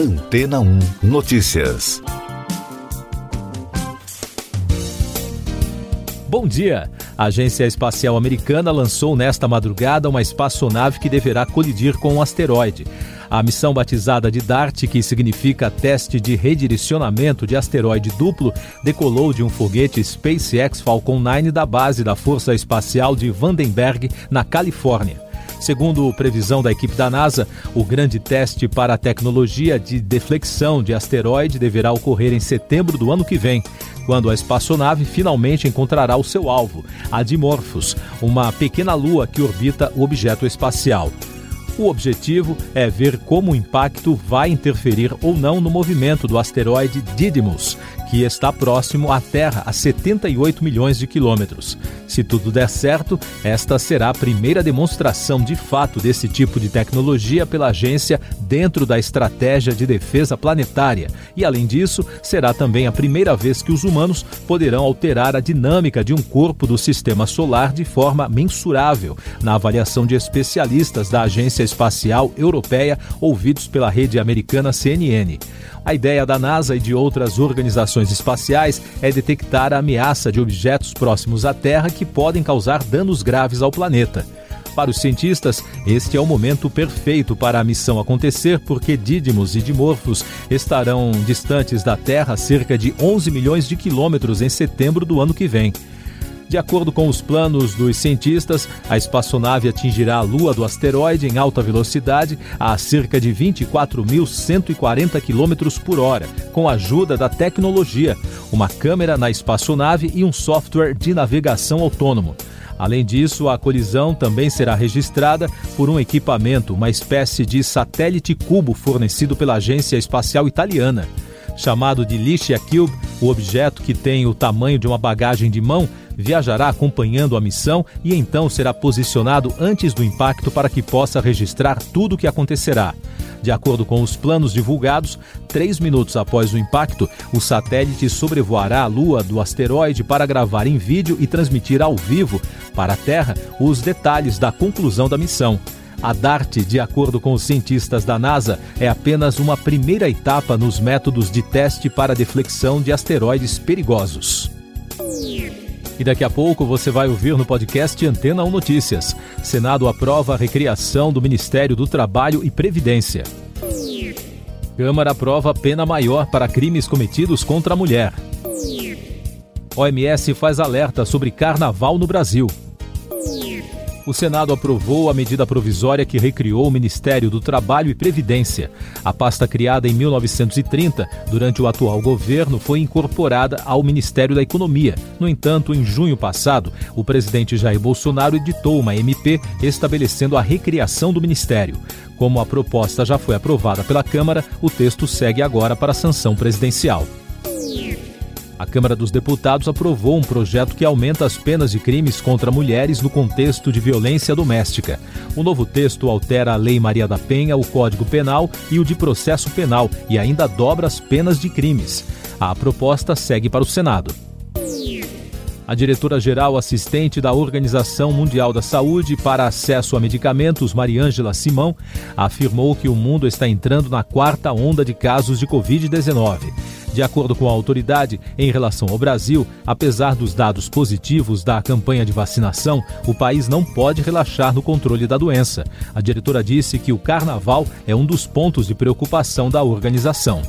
Antena 1 Notícias. Bom dia! A Agência Espacial Americana lançou nesta madrugada uma espaçonave que deverá colidir com um asteroide. A missão batizada de DART, que significa Teste de Redirecionamento de Asteroide Duplo, decolou de um foguete SpaceX Falcon 9 da base da Força Espacial de Vandenberg, na Califórnia. Segundo previsão da equipe da NASA, o grande teste para a tecnologia de deflexão de asteroide deverá ocorrer em setembro do ano que vem, quando a espaçonave finalmente encontrará o seu alvo, a Dimorphos, uma pequena lua que orbita o objeto espacial. O objetivo é ver como o impacto vai interferir ou não no movimento do asteroide Didymos, que está próximo à Terra a 78 milhões de quilômetros. Se tudo der certo, esta será a primeira demonstração de fato desse tipo de tecnologia pela agência dentro da estratégia de defesa planetária. E, além disso, será também a primeira vez que os humanos poderão alterar a dinâmica de um corpo do sistema solar de forma mensurável, na avaliação de especialistas da Agência Espacial Europeia ouvidos pela rede americana CNN. A ideia da NASA e de outras organizações espaciais é detectar a ameaça de objetos próximos à Terra que podem causar danos graves ao planeta. Para os cientistas, este é o momento perfeito para a missão acontecer, porque Dídimos e Dimorphos estarão distantes da Terra cerca de 11 milhões de quilômetros em setembro do ano que vem. De acordo com os planos dos cientistas, a espaçonave atingirá a Lua do asteroide em alta velocidade a cerca de 24.140 km por hora, com a ajuda da tecnologia, uma câmera na espaçonave e um software de navegação autônomo. Além disso, a colisão também será registrada por um equipamento, uma espécie de satélite cubo fornecido pela Agência Espacial Italiana. Chamado de Lichia Cube, o objeto que tem o tamanho de uma bagagem de mão viajará acompanhando a missão e então será posicionado antes do impacto para que possa registrar tudo o que acontecerá. De acordo com os planos divulgados, três minutos após o impacto, o satélite sobrevoará a Lua do asteroide para gravar em vídeo e transmitir ao vivo para a Terra os detalhes da conclusão da missão. A DART, de acordo com os cientistas da NASA, é apenas uma primeira etapa nos métodos de teste para deflexão de asteroides perigosos. E daqui a pouco você vai ouvir no podcast Antena 1 Notícias. Senado aprova a recriação do Ministério do Trabalho e Previdência. Câmara aprova pena maior para crimes cometidos contra a mulher. OMS faz alerta sobre carnaval no Brasil o Senado aprovou a medida provisória que recriou o Ministério do Trabalho e Previdência. A pasta criada em 1930, durante o atual governo, foi incorporada ao Ministério da Economia. No entanto, em junho passado, o presidente Jair Bolsonaro editou uma MP estabelecendo a recriação do Ministério. Como a proposta já foi aprovada pela Câmara, o texto segue agora para a sanção presidencial. A Câmara dos Deputados aprovou um projeto que aumenta as penas de crimes contra mulheres no contexto de violência doméstica. O novo texto altera a Lei Maria da Penha, o Código Penal e o de Processo Penal e ainda dobra as penas de crimes. A proposta segue para o Senado. A diretora-geral assistente da Organização Mundial da Saúde para Acesso a Medicamentos, Mariângela Simão, afirmou que o mundo está entrando na quarta onda de casos de Covid-19. De acordo com a autoridade, em relação ao Brasil, apesar dos dados positivos da campanha de vacinação, o país não pode relaxar no controle da doença. A diretora disse que o carnaval é um dos pontos de preocupação da organização.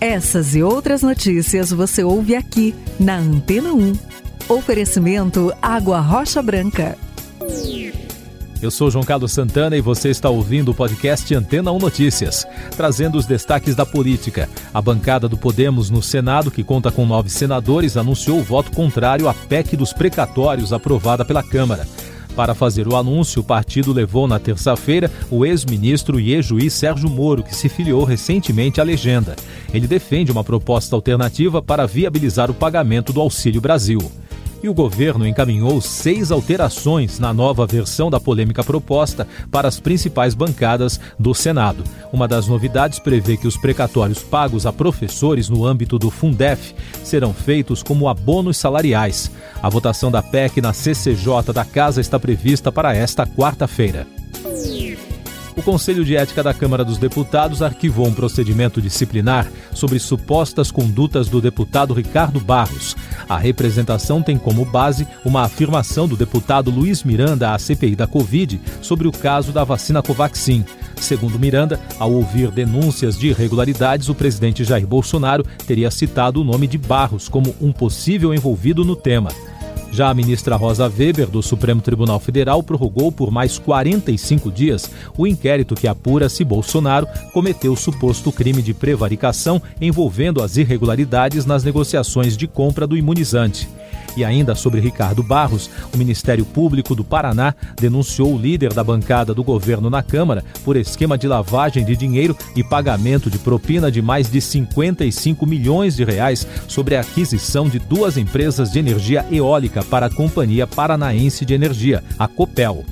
Essas e outras notícias você ouve aqui na Antena 1. Oferecimento Água Rocha Branca. Eu sou João Carlos Santana e você está ouvindo o podcast Antena 1 Notícias, trazendo os destaques da política. A bancada do Podemos no Senado, que conta com nove senadores, anunciou o voto contrário à PEC dos precatórios aprovada pela Câmara. Para fazer o anúncio, o partido levou na terça-feira o ex-ministro e ex-juiz Sérgio Moro, que se filiou recentemente à legenda. Ele defende uma proposta alternativa para viabilizar o pagamento do Auxílio Brasil e o governo encaminhou seis alterações na nova versão da polêmica proposta para as principais bancadas do Senado. Uma das novidades prevê que os precatórios pagos a professores no âmbito do Fundef serão feitos como abonos salariais. A votação da PEC na CCJ da Casa está prevista para esta quarta-feira. O Conselho de Ética da Câmara dos Deputados arquivou um procedimento disciplinar sobre supostas condutas do deputado Ricardo Barros. A representação tem como base uma afirmação do deputado Luiz Miranda à CPI da Covid sobre o caso da vacina Covaxin. Segundo Miranda, ao ouvir denúncias de irregularidades, o presidente Jair Bolsonaro teria citado o nome de Barros como um possível envolvido no tema. Já a ministra Rosa Weber, do Supremo Tribunal Federal, prorrogou por mais 45 dias o inquérito que apura se Bolsonaro cometeu o suposto crime de prevaricação envolvendo as irregularidades nas negociações de compra do imunizante. E ainda sobre Ricardo Barros, o Ministério Público do Paraná denunciou o líder da bancada do governo na Câmara por esquema de lavagem de dinheiro e pagamento de propina de mais de 55 milhões de reais sobre a aquisição de duas empresas de energia eólica para a Companhia Paranaense de Energia, a Copel.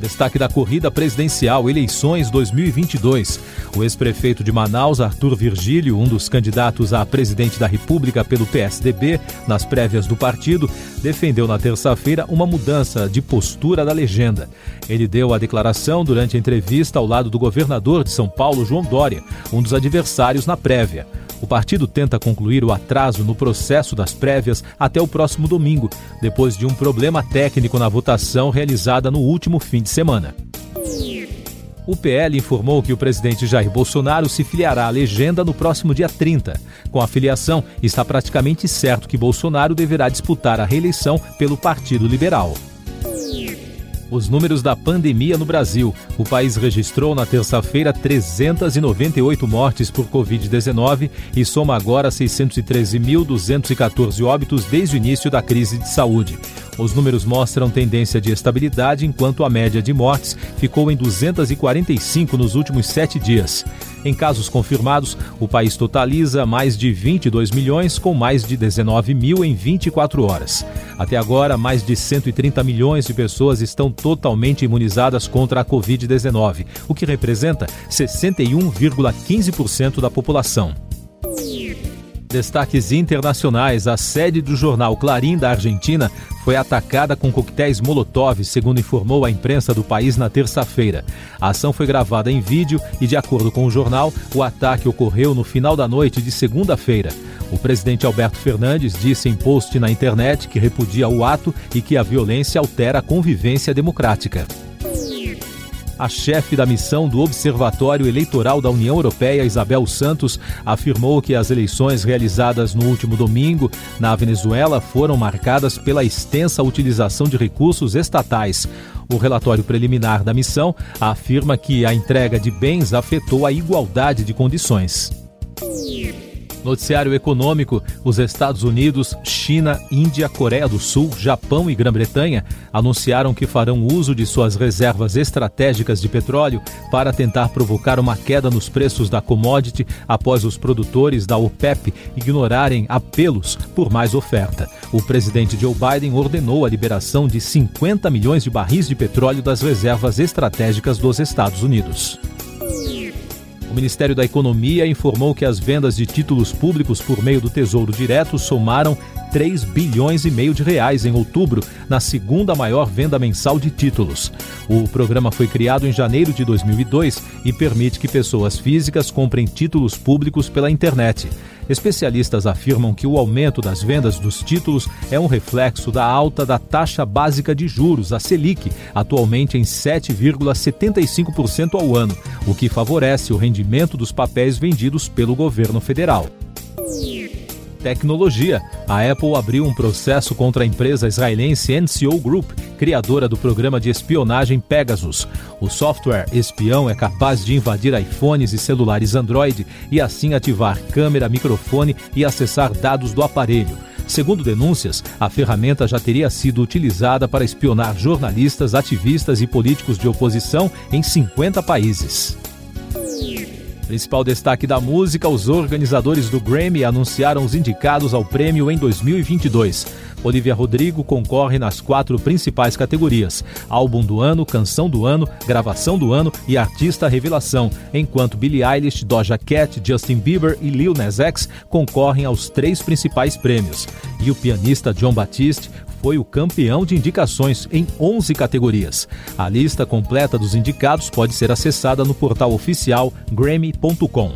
Destaque da corrida presidencial Eleições 2022. O ex-prefeito de Manaus, Arthur Virgílio, um dos candidatos a presidente da República pelo PSDB, nas prévias do partido, defendeu na terça-feira uma mudança de postura da legenda. Ele deu a declaração durante a entrevista ao lado do governador de São Paulo, João Dória, um dos adversários na prévia. O partido tenta concluir o atraso no processo das prévias até o próximo domingo, depois de um problema técnico na votação realizada no último fim de semana. O PL informou que o presidente Jair Bolsonaro se filiará à legenda no próximo dia 30. Com a filiação, está praticamente certo que Bolsonaro deverá disputar a reeleição pelo Partido Liberal os números da pandemia no Brasil. O país registrou na terça-feira 398 mortes por Covid-19 e soma agora 613.214 óbitos desde o início da crise de saúde. Os números mostram tendência de estabilidade, enquanto a média de mortes ficou em 245 nos últimos sete dias. Em casos confirmados, o país totaliza mais de 22 milhões, com mais de 19 mil em 24 horas. Até agora, mais de 130 milhões de pessoas estão totalmente imunizadas contra a Covid-19, o que representa 61,15% da população. Destaques internacionais: a sede do jornal Clarim da Argentina foi atacada com coquetéis Molotov, segundo informou a imprensa do país na terça-feira. A ação foi gravada em vídeo e, de acordo com o jornal, o ataque ocorreu no final da noite de segunda-feira. O presidente Alberto Fernandes disse em post na internet que repudia o ato e que a violência altera a convivência democrática a chefe da missão do Observatório Eleitoral da União Europeia, Isabel Santos, afirmou que as eleições realizadas no último domingo na Venezuela foram marcadas pela extensa utilização de recursos estatais. O relatório preliminar da missão afirma que a entrega de bens afetou a igualdade de condições. Noticiário econômico: os Estados Unidos, China, Índia, Coreia do Sul, Japão e Grã-Bretanha anunciaram que farão uso de suas reservas estratégicas de petróleo para tentar provocar uma queda nos preços da commodity após os produtores da OPEP ignorarem apelos por mais oferta. O presidente Joe Biden ordenou a liberação de 50 milhões de barris de petróleo das reservas estratégicas dos Estados Unidos. O Ministério da Economia informou que as vendas de títulos públicos por meio do Tesouro Direto somaram 3 bilhões e meio de reais em outubro, na segunda maior venda mensal de títulos. O programa foi criado em janeiro de 2002 e permite que pessoas físicas comprem títulos públicos pela internet. Especialistas afirmam que o aumento das vendas dos títulos é um reflexo da alta da taxa básica de juros, a Selic, atualmente em 7,75% ao ano, o que favorece o rendimento dos papéis vendidos pelo governo federal tecnologia. A Apple abriu um processo contra a empresa israelense NCO Group, criadora do programa de espionagem Pegasus. O software espião é capaz de invadir iPhones e celulares Android e assim ativar câmera, microfone e acessar dados do aparelho. Segundo denúncias, a ferramenta já teria sido utilizada para espionar jornalistas, ativistas e políticos de oposição em 50 países. Principal destaque da música, os organizadores do Grammy anunciaram os indicados ao prêmio em 2022. Olivia Rodrigo concorre nas quatro principais categorias: Álbum do Ano, Canção do Ano, Gravação do Ano e Artista Revelação, enquanto Billie Eilish, Doja Cat, Justin Bieber e Lil Nas X concorrem aos três principais prêmios. E o pianista John Batiste foi o campeão de indicações em 11 categorias. A lista completa dos indicados pode ser acessada no portal oficial Grammy.com.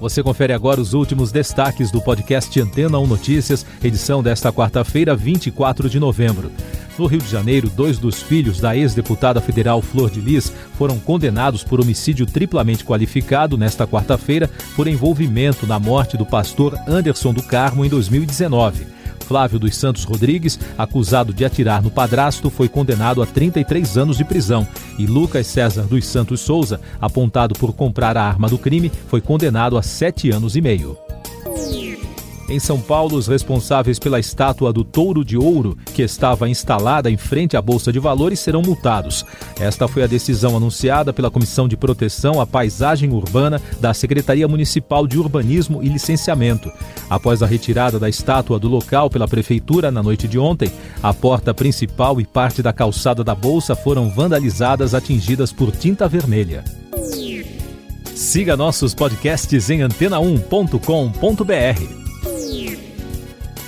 Você confere agora os últimos destaques do podcast Antena 1 Notícias, edição desta quarta-feira, 24 de novembro. No Rio de Janeiro, dois dos filhos da ex-deputada federal Flor de Lis foram condenados por homicídio triplamente qualificado nesta quarta-feira por envolvimento na morte do pastor Anderson do Carmo em 2019. Flávio dos Santos Rodrigues, acusado de atirar no padrasto, foi condenado a 33 anos de prisão. E Lucas César dos Santos Souza, apontado por comprar a arma do crime, foi condenado a sete anos e meio. Em São Paulo, os responsáveis pela estátua do Touro de Ouro, que estava instalada em frente à Bolsa de Valores, serão multados. Esta foi a decisão anunciada pela Comissão de Proteção à Paisagem Urbana da Secretaria Municipal de Urbanismo e Licenciamento. Após a retirada da estátua do local pela Prefeitura na noite de ontem, a porta principal e parte da calçada da Bolsa foram vandalizadas atingidas por tinta vermelha. Siga nossos podcasts em antena1.com.br.